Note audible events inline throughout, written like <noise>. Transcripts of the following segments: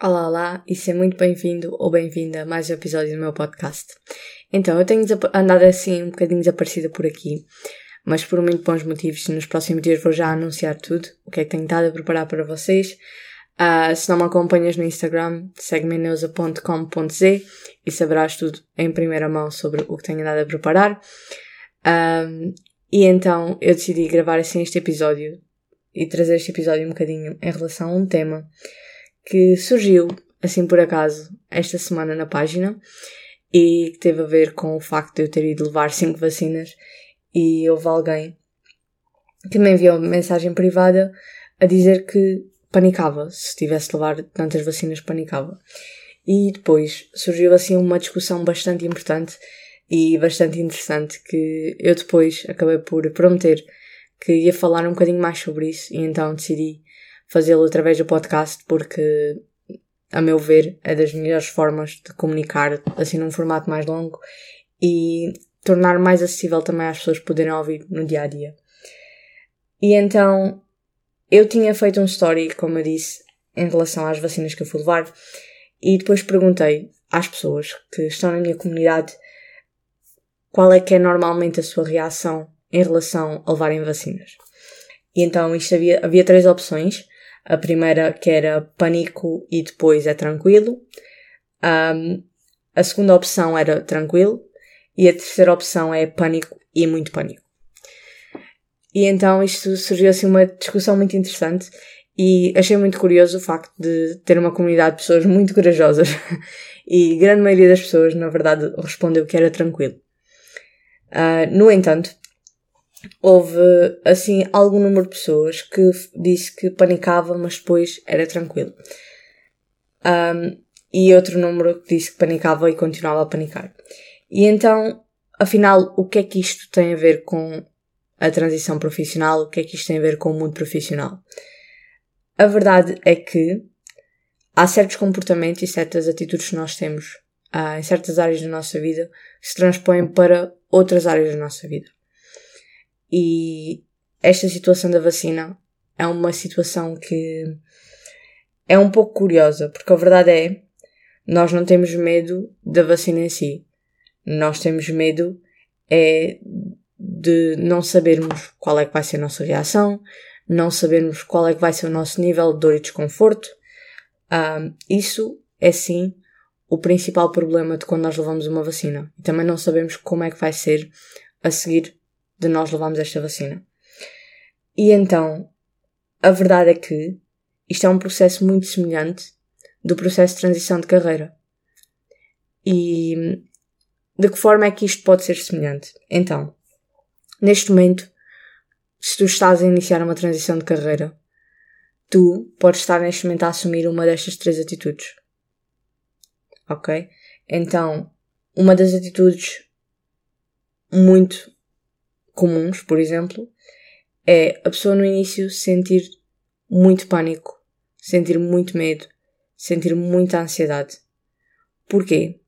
Olá, olá e seja muito bem-vindo ou bem-vinda a mais um episódio do meu podcast. Então, eu tenho andado assim um bocadinho desaparecida por aqui, mas por muito bons motivos. Nos próximos dias vou já anunciar tudo, o que é que tenho estado a preparar para vocês. Uh, se não me acompanhas no Instagram, segue-me neusa.com.z e saberás tudo em primeira mão sobre o que tenho andado a preparar. Um, e então eu decidi gravar assim este episódio e trazer este episódio um bocadinho em relação a um tema que surgiu, assim por acaso, esta semana na página e que teve a ver com o facto de eu ter ido levar cinco vacinas e houve alguém que me enviou uma mensagem privada a dizer que panicava, se tivesse de levar tantas vacinas panicava. E depois surgiu assim uma discussão bastante importante e bastante interessante que eu depois acabei por prometer que ia falar um bocadinho mais sobre isso e então decidi fazê-lo através do podcast porque, a meu ver, é das melhores formas de comunicar assim num formato mais longo e tornar mais acessível também às pessoas poderem ouvir no dia a dia. E então, eu tinha feito um story, como eu disse, em relação às vacinas que eu fui levar e depois perguntei às pessoas que estão na minha comunidade qual é que é normalmente a sua reação em relação a levarem vacinas. E então isto havia, havia três opções. A primeira que era pânico e depois é tranquilo. Um, a segunda opção era tranquilo. E a terceira opção é pânico e muito pânico. E então isto surgiu assim uma discussão muito interessante e achei muito curioso o facto de ter uma comunidade de pessoas muito corajosas <laughs> e grande maioria das pessoas, na verdade, respondeu que era tranquilo. Uh, no entanto, houve assim algum número de pessoas que disse que panicava, mas depois era tranquilo. Um, e outro número que disse que panicava e continuava a panicar. E então, afinal, o que é que isto tem a ver com a transição profissional? O que é que isto tem a ver com o mundo profissional? A verdade é que há certos comportamentos e certas atitudes que nós temos uh, em certas áreas da nossa vida que se transpõem para outras áreas da nossa vida. E esta situação da vacina é uma situação que é um pouco curiosa, porque a verdade é, nós não temos medo da vacina em si. Nós temos medo é de não sabermos qual é que vai ser a nossa reação, não sabermos qual é que vai ser o nosso nível de dor e desconforto. Um, isso é sim o principal problema de quando nós levamos uma vacina. E também não sabemos como é que vai ser a seguir de nós levarmos esta vacina. E então, a verdade é que isto é um processo muito semelhante do processo de transição de carreira. E de que forma é que isto pode ser semelhante? Então, neste momento, se tu estás a iniciar uma transição de carreira, tu podes estar neste momento a assumir uma destas três atitudes. Ok? Então, uma das atitudes muito comuns, por exemplo, é a pessoa no início sentir muito pânico, sentir muito medo, sentir muita ansiedade. Porquê?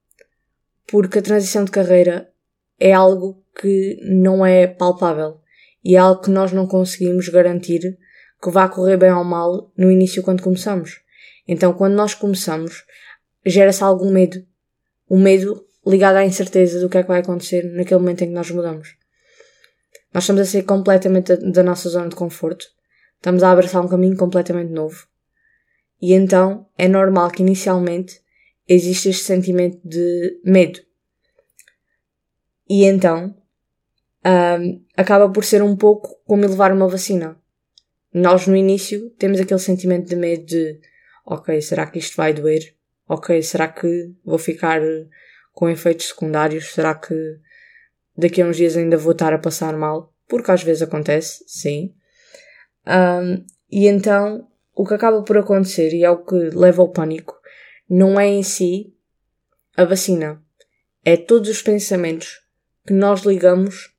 Porque a transição de carreira é algo que não é palpável e é algo que nós não conseguimos garantir que vá correr bem ou mal no início quando começamos. Então, quando nós começamos, gera-se algum medo. O medo ligado à incerteza do que é que vai acontecer naquele momento em que nós mudamos. Nós estamos a sair completamente da nossa zona de conforto. Estamos a abraçar um caminho completamente novo. E então é normal que inicialmente exista este sentimento de medo. E então um, acaba por ser um pouco como levar uma vacina. Nós no início temos aquele sentimento de medo de ok, será que isto vai doer? Ok, será que vou ficar com efeitos secundários? Será que daqui a uns dias ainda vou estar a passar mal, porque às vezes acontece, sim. Um, e então, o que acaba por acontecer, e é o que leva ao pânico, não é em si a vacina, é todos os pensamentos que nós ligamos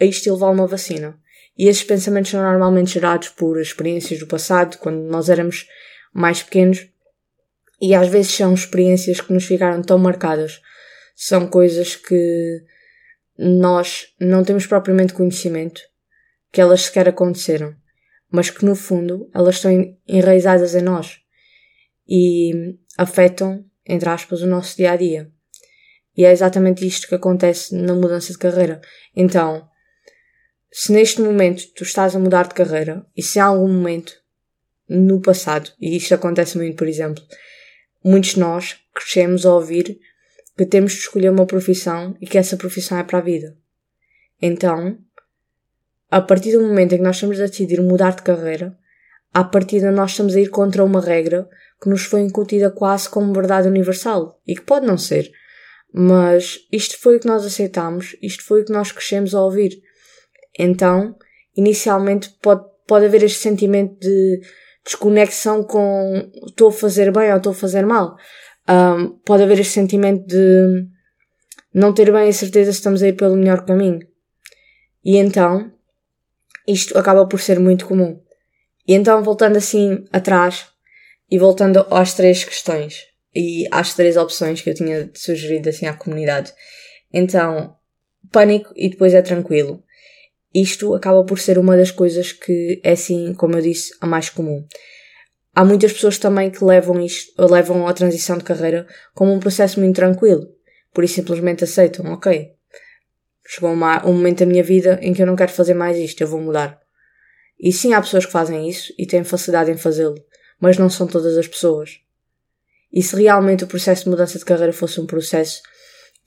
a isto levar uma vacina. E esses pensamentos são normalmente gerados por experiências do passado, quando nós éramos mais pequenos, e às vezes são experiências que nos ficaram tão marcadas. São coisas que nós não temos propriamente conhecimento que elas sequer aconteceram, mas que no fundo elas estão enraizadas em nós. E afetam, entre aspas, o nosso dia a dia. E é exatamente isto que acontece na mudança de carreira. Então, se neste momento tu estás a mudar de carreira e se há algum momento no passado, e isto acontece muito, por exemplo, muitos de nós crescemos a ouvir que temos de escolher uma profissão e que essa profissão é para a vida. Então, a partir do momento em que nós estamos a decidir mudar de carreira, à partida nós estamos a ir contra uma regra que nos foi incutida quase como verdade universal e que pode não ser. Mas isto foi o que nós aceitámos, isto foi o que nós crescemos a ouvir. Então, inicialmente pode, pode haver este sentimento de desconexão com estou a fazer bem ou estou a fazer mal. Um, pode haver este sentimento de não ter bem a certeza se estamos a ir pelo melhor caminho. E então, isto acaba por ser muito comum. E então, voltando assim atrás e voltando às três questões e às três opções que eu tinha sugerido assim à comunidade. Então, pânico e depois é tranquilo. Isto acaba por ser uma das coisas que é assim, como eu disse, a mais comum. Há muitas pessoas também que levam isto, levam a transição de carreira como um processo muito tranquilo. Por isso simplesmente aceitam, ok. Chegou uma, um momento da minha vida em que eu não quero fazer mais isto, eu vou mudar. E sim, há pessoas que fazem isso e têm facilidade em fazê-lo, mas não são todas as pessoas. E se realmente o processo de mudança de carreira fosse um processo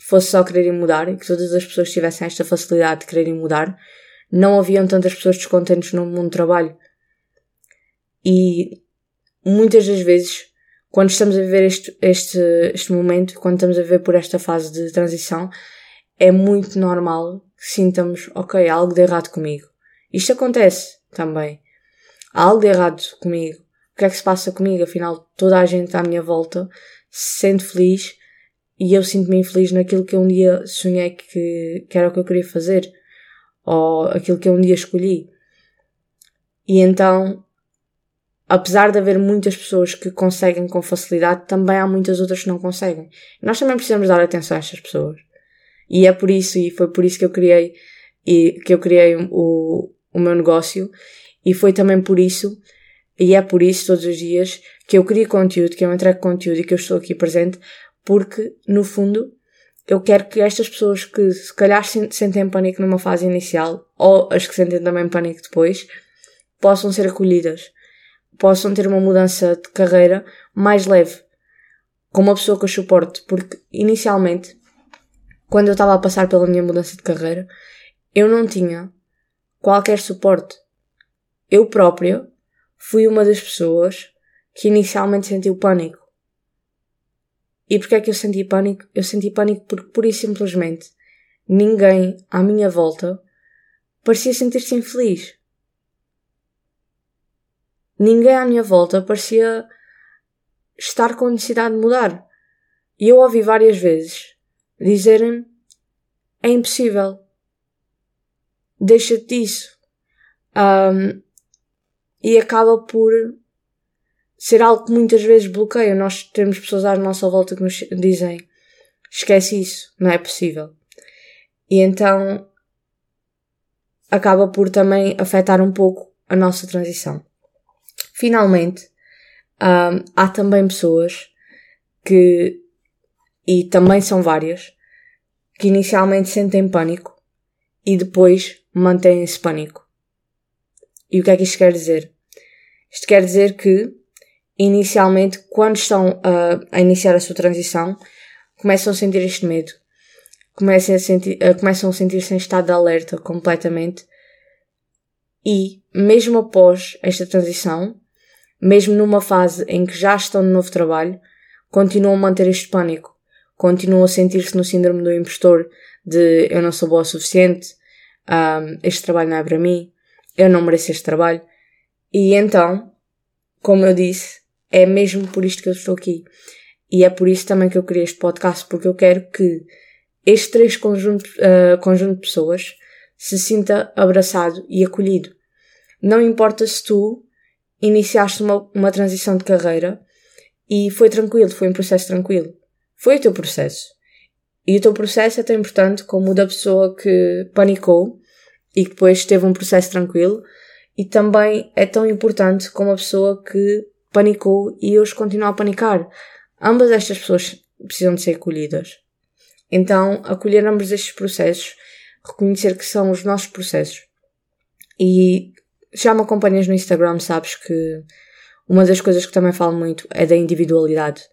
fosse só quererem mudar e que todas as pessoas tivessem esta facilidade de quererem mudar, não haviam tantas pessoas descontentes no mundo do trabalho. E muitas das vezes, quando estamos a viver este, este, este momento, quando estamos a viver por esta fase de transição, é muito normal que sintamos, ok, há algo de errado comigo. Isto acontece também. Há algo de errado comigo. O que é que se passa comigo? Afinal, toda a gente à minha volta se sente feliz e eu sinto-me infeliz naquilo que eu um dia sonhei que, que era o que eu queria fazer ou aquilo que eu um dia escolhi. E então, apesar de haver muitas pessoas que conseguem com facilidade, também há muitas outras que não conseguem. Nós também precisamos dar atenção a estas pessoas. E é por isso, e foi por isso que eu criei, e que eu criei o, o meu negócio, e foi também por isso, e é por isso todos os dias, que eu crio conteúdo, que eu entrego conteúdo e que eu estou aqui presente, porque, no fundo, eu quero que estas pessoas que se calhar sentem pânico numa fase inicial, ou as que sentem também pânico depois, possam ser acolhidas, possam ter uma mudança de carreira mais leve, com uma pessoa que eu suporte, porque inicialmente, quando eu estava a passar pela minha mudança de carreira, eu não tinha qualquer suporte. Eu própria fui uma das pessoas que inicialmente sentiu pânico. E porquê é que eu senti pânico? Eu senti pânico porque, pura e simplesmente, ninguém à minha volta parecia sentir-se infeliz. Ninguém à minha volta parecia estar com necessidade de mudar. E eu ouvi várias vezes dizerem é impossível. Deixa-te disso. Um, e acaba por ser algo que muitas vezes bloqueia. Nós temos pessoas à nossa volta que nos dizem esquece isso, não é possível. E então acaba por também afetar um pouco a nossa transição. Finalmente, um, há também pessoas que, e também são várias, que inicialmente sentem pânico e depois mantêm esse pânico. E o que é que isto quer dizer? Isto quer dizer que inicialmente, quando estão a, a iniciar a sua transição, começam a sentir este medo. Começam a sentir, uh, começam a sentir-se em estado de alerta completamente. E, mesmo após esta transição, mesmo numa fase em que já estão no novo trabalho, continuam a manter este pânico. Continuam a sentir-se no síndrome do impostor de eu não sou boa o suficiente, um, este trabalho não é para mim, eu não mereço este trabalho. E então, como eu disse, é mesmo por isto que eu estou aqui. E é por isso também que eu criei este podcast, porque eu quero que este três conjunto, uh, conjunto de pessoas se sinta abraçado e acolhido. Não importa se tu iniciaste uma, uma transição de carreira e foi tranquilo, foi um processo tranquilo. Foi o teu processo. E o teu processo é tão importante como o da pessoa que panicou e que depois teve um processo tranquilo. E também é tão importante como a pessoa que panicou e hoje continua a panicar. ambas estas pessoas precisam de ser acolhidas. Então, acolher ambos estes processos, reconhecer que são os nossos processos. E já me acompanhas no Instagram, sabes que uma das coisas que também falo muito é da individualidade.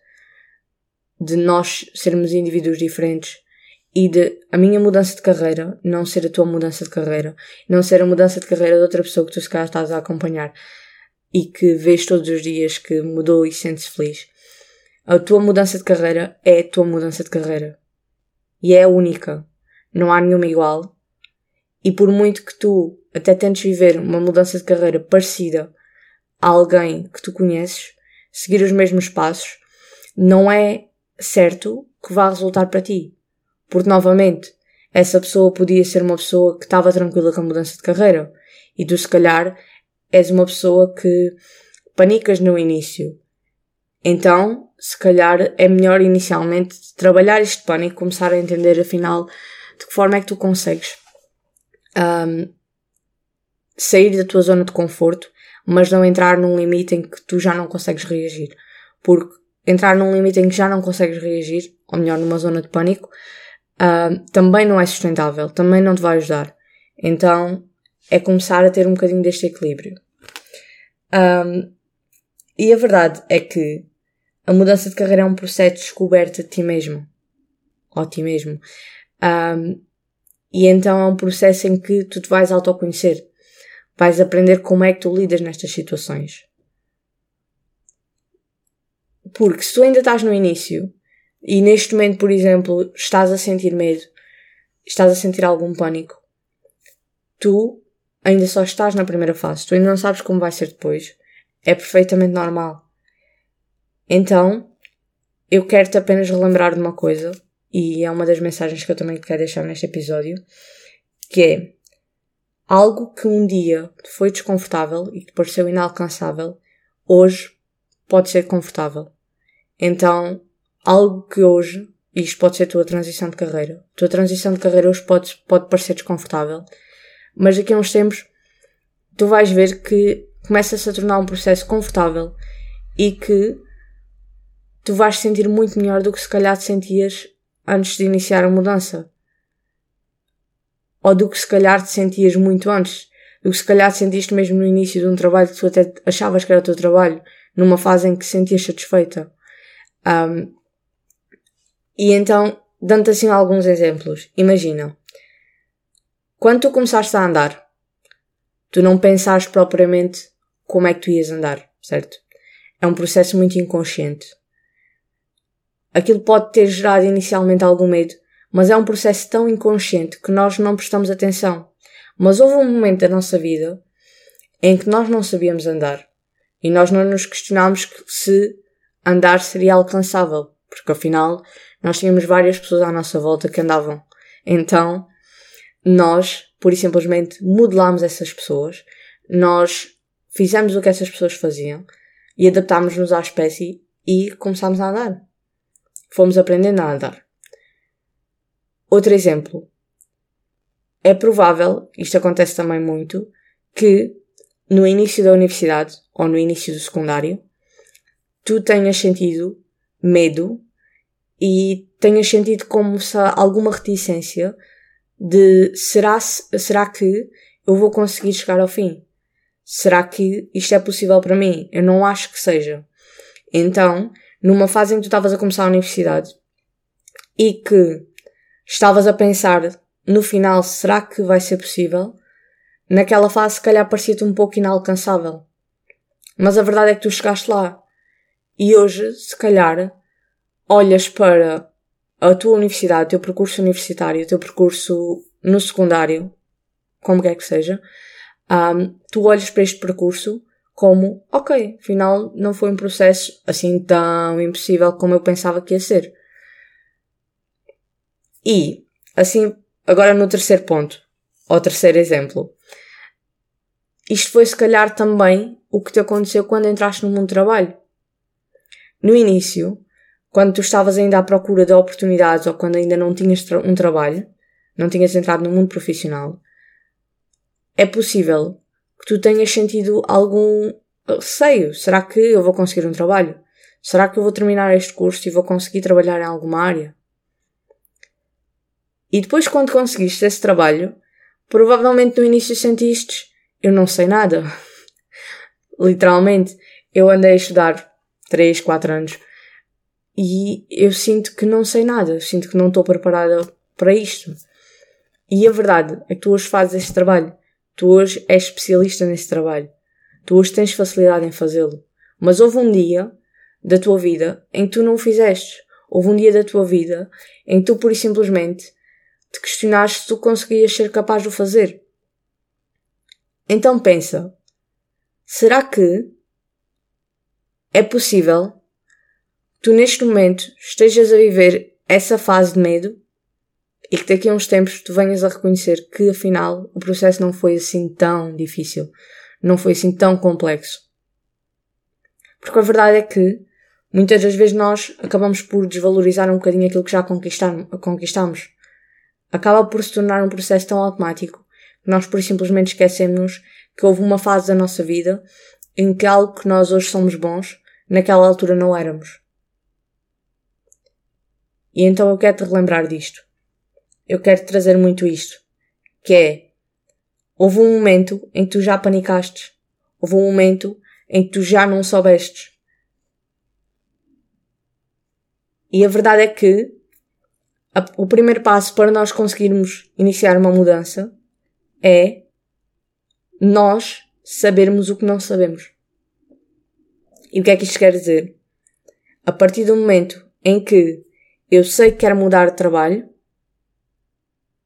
De nós sermos indivíduos diferentes e de a minha mudança de carreira não ser a tua mudança de carreira, não ser a mudança de carreira de outra pessoa que tu se calhar estás a acompanhar e que vês todos os dias que mudou e sente-se feliz. A tua mudança de carreira é a tua mudança de carreira. E é a única. Não há nenhuma igual. E por muito que tu até tentes viver uma mudança de carreira parecida a alguém que tu conheces, seguir os mesmos passos, não é certo que vá resultar para ti. Porque, novamente, essa pessoa podia ser uma pessoa que estava tranquila com a mudança de carreira. E tu, se calhar, és uma pessoa que panicas no início. Então, se calhar, é melhor inicialmente trabalhar este pânico, começar a entender, afinal, de que forma é que tu consegues um, sair da tua zona de conforto, mas não entrar num limite em que tu já não consegues reagir. Porque entrar num limite em que já não consegues reagir, ou melhor, numa zona de pânico, uh, também não é sustentável, também não te vai ajudar. Então é começar a ter um bocadinho deste equilíbrio. Um, e a verdade é que a mudança de carreira é um processo de descoberta de ti mesmo. Ou ti mesmo. Um, e então é um processo em que tu te vais autoconhecer. Vais aprender como é que tu lidas nestas situações. Porque se tu ainda estás no início, e neste momento, por exemplo, estás a sentir medo, estás a sentir algum pânico, tu ainda só estás na primeira fase, tu ainda não sabes como vai ser depois. É perfeitamente normal. Então, eu quero-te apenas relembrar de uma coisa, e é uma das mensagens que eu também quero deixar neste episódio, que é algo que um dia foi desconfortável e que pareceu inalcançável, hoje pode ser confortável. Então, algo que hoje, isto pode ser a tua transição de carreira, a tua transição de carreira hoje pode, pode parecer desconfortável, mas daqui a uns tempos tu vais ver que começa-se a tornar um processo confortável e que tu vais sentir muito melhor do que se calhar te sentias antes de iniciar a mudança. Ou do que se calhar te sentias muito antes. Do que se calhar te sentiste mesmo no início de um trabalho que tu até achavas que era o teu trabalho, numa fase em que te sentias satisfeita. Um, e então, dando-te assim alguns exemplos, imagina, quando tu começaste a andar, tu não pensaste propriamente como é que tu ias andar, certo? É um processo muito inconsciente. Aquilo pode ter gerado inicialmente algum medo, mas é um processo tão inconsciente que nós não prestamos atenção. Mas houve um momento da nossa vida em que nós não sabíamos andar e nós não nos questionámos se andar seria alcançável, porque afinal nós tínhamos várias pessoas à nossa volta que andavam. Então, nós, por e simplesmente, modelámos essas pessoas, nós fizemos o que essas pessoas faziam e adaptámos-nos à espécie e começámos a andar. Fomos aprendendo a andar. Outro exemplo. É provável, isto acontece também muito, que no início da universidade ou no início do secundário, tu tenhas sentido medo e tenhas sentido como se alguma reticência de será, será que eu vou conseguir chegar ao fim? Será que isto é possível para mim? Eu não acho que seja. Então, numa fase em que tu estavas a começar a universidade e que estavas a pensar no final, será que vai ser possível? Naquela fase, se calhar, parecia-te um pouco inalcançável. Mas a verdade é que tu chegaste lá. E hoje, se calhar, olhas para a tua universidade, o teu percurso universitário, o teu percurso no secundário, como quer que seja, um, tu olhas para este percurso como, ok, afinal não foi um processo assim tão impossível como eu pensava que ia ser. E, assim, agora no terceiro ponto, ou terceiro exemplo, isto foi se calhar também o que te aconteceu quando entraste no mundo do trabalho. No início, quando tu estavas ainda à procura de oportunidades ou quando ainda não tinhas tra um trabalho, não tinhas entrado no mundo profissional, é possível que tu tenhas sentido algum receio. Será que eu vou conseguir um trabalho? Será que eu vou terminar este curso e vou conseguir trabalhar em alguma área? E depois, quando conseguiste esse trabalho, provavelmente no início sentiste: eu não sei nada. <laughs> Literalmente, eu andei a estudar 3, 4 anos e eu sinto que não sei nada, sinto que não estou preparada para isto. E a verdade é que tu hoje fazes este trabalho, tu hoje és especialista nesse trabalho, tu hoje tens facilidade em fazê-lo. Mas houve um dia da tua vida em que tu não o fizeste. Houve um dia da tua vida em que tu, por e simplesmente, te questionaste se tu conseguias ser capaz de o fazer. Então pensa, será que é possível tu neste momento estejas a viver essa fase de medo e que daqui a uns tempos tu venhas a reconhecer que afinal o processo não foi assim tão difícil, não foi assim tão complexo. Porque a verdade é que muitas das vezes nós acabamos por desvalorizar um bocadinho aquilo que já conquistamos. Acaba por se tornar um processo tão automático que nós por simplesmente esquecemos que houve uma fase da nossa vida em que algo que nós hoje somos bons, naquela altura não éramos. E então eu quero te relembrar disto. Eu quero trazer muito isto. Que é, houve um momento em que tu já panicaste. Houve um momento em que tu já não soubestes. E a verdade é que a, o primeiro passo para nós conseguirmos iniciar uma mudança é nós sabermos o que não sabemos. E o que é que isto quer dizer? A partir do momento em que eu sei que quero mudar de trabalho,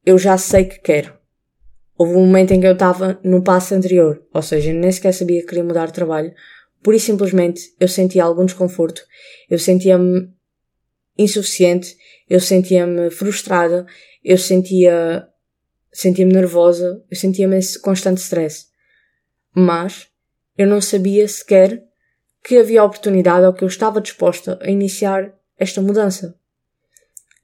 eu já sei que quero. Houve um momento em que eu estava no passo anterior, ou seja, nem sequer sabia que queria mudar de trabalho, por e simplesmente eu sentia algum desconforto, eu sentia-me insuficiente, eu sentia-me frustrada, eu sentia, sentia-me nervosa, eu sentia-me esse constante stress. Mas eu não sabia sequer que havia oportunidade ou que eu estava disposta a iniciar esta mudança.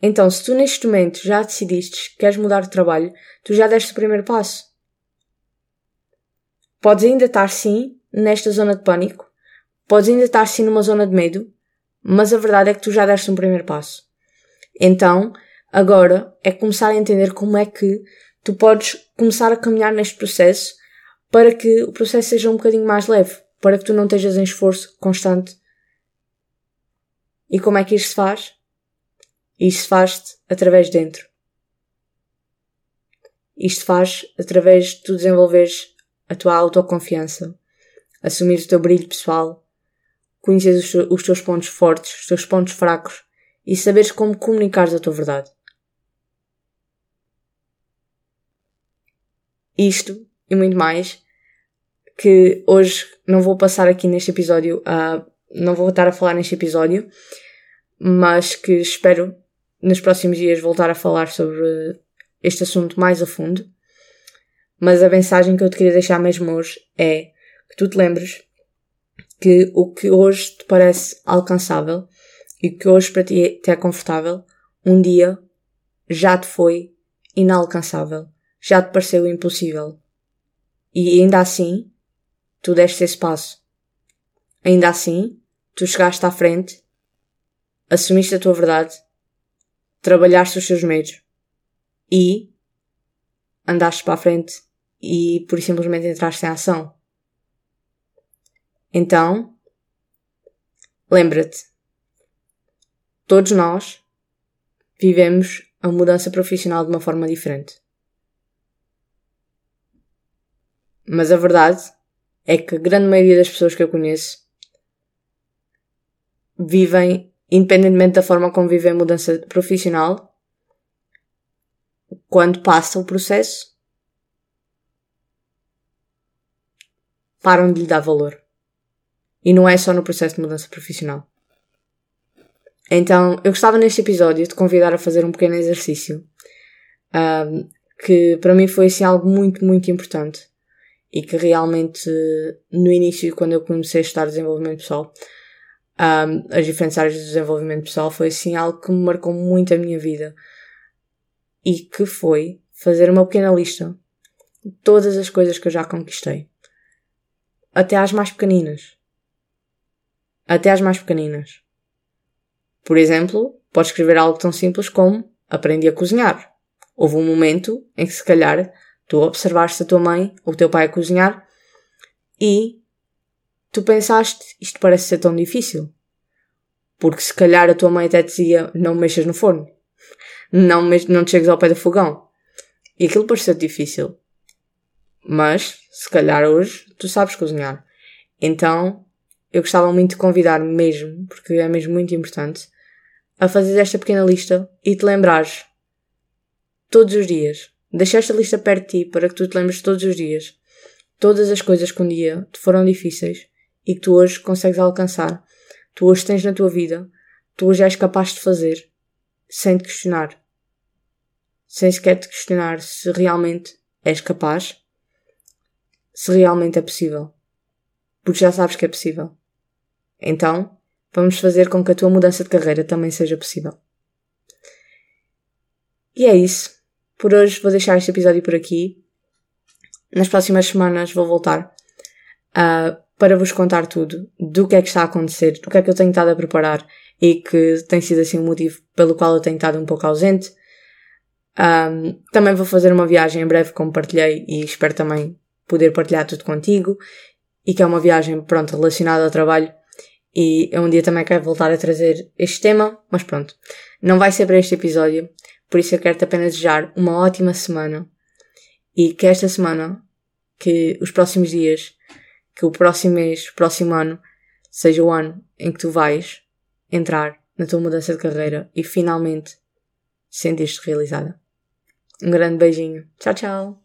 Então, se tu neste momento já decidiste que queres mudar de trabalho, tu já deste o primeiro passo. Podes ainda estar sim nesta zona de pânico, podes ainda estar sim numa zona de medo, mas a verdade é que tu já deste um primeiro passo. Então, agora é começar a entender como é que tu podes começar a caminhar neste processo para que o processo seja um bocadinho mais leve, para que tu não estejas em esforço constante. E como é que isto se faz? Isto faz-te através de dentro. Isto faz através de tu desenvolveres a tua autoconfiança, assumir o teu brilho pessoal, conhecer os, teus pontos fortes, os teus pontos fracos e saberes como comunicares a tua verdade. Isto e muito mais que hoje não vou passar aqui neste episódio a, não vou estar a falar neste episódio, mas que espero nos próximos dias voltar a falar sobre este assunto mais a fundo. Mas a mensagem que eu te queria deixar mesmo hoje é que tu te lembres que o que hoje te parece alcançável e que hoje para ti é confortável, um dia já te foi inalcançável, já te pareceu impossível. E ainda assim, tu deste esse passo. Ainda assim, tu chegaste à frente, assumiste a tua verdade trabalhaste os seus medos e andaste para a frente e por simplesmente entraste em ação. Então, lembra-te, todos nós vivemos a mudança profissional de uma forma diferente. Mas a verdade é que a grande maioria das pessoas que eu conheço vivem independentemente da forma como vive a mudança profissional, quando passa o processo, param de lhe dar valor. E não é só no processo de mudança profissional. Então, eu gostava neste episódio de convidar a fazer um pequeno exercício, um, que para mim foi assim algo muito, muito importante. E que realmente, no início, quando eu comecei a estudar desenvolvimento pessoal, um, as diferentes áreas de desenvolvimento pessoal foi assim algo que me marcou muito a minha vida. E que foi fazer uma pequena lista de todas as coisas que eu já conquistei. Até às mais pequeninas. até às mais pequeninas. Por exemplo, podes escrever algo tão simples como aprendi a cozinhar. Houve um momento em que se calhar tu observaste a tua mãe ou o teu pai a cozinhar e tu pensaste isto parece ser tão difícil. Porque se calhar a tua mãe até dizia não mexas no forno. Não, não te chegues ao pé do fogão. E aquilo pareceu difícil. Mas, se calhar hoje, tu sabes cozinhar. Então, eu gostava muito de convidar mesmo, porque é mesmo muito importante, a fazer esta pequena lista e te lembrares todos os dias. Deixa esta lista perto de ti para que tu te lembres todos os dias. Todas as coisas que um dia te foram difíceis e que tu hoje consegues alcançar. Tu hoje tens na tua vida. Tu hoje és capaz de fazer sem te questionar. Sem sequer te questionar se realmente és capaz. Se realmente é possível. Porque já sabes que é possível. Então, vamos fazer com que a tua mudança de carreira também seja possível. E é isso. Por hoje vou deixar este episódio por aqui. Nas próximas semanas vou voltar uh, para vos contar tudo do que é que está a acontecer, do que é que eu tenho estado a preparar e que tem sido assim o motivo pelo qual eu tenho estado um pouco ausente. Um, também vou fazer uma viagem em breve, como partilhei, e espero também poder partilhar tudo contigo. E que é uma viagem, pronto, relacionada ao trabalho e eu um dia também quero voltar a trazer este tema, mas pronto. Não vai ser para este episódio, por isso eu quero-te apenas desejar uma ótima semana e que esta semana, que os próximos dias, que o próximo mês, o próximo ano, seja o ano em que tu vais entrar na tua mudança de carreira e finalmente sentir-te realizada. Um grande beijinho. Tchau, tchau!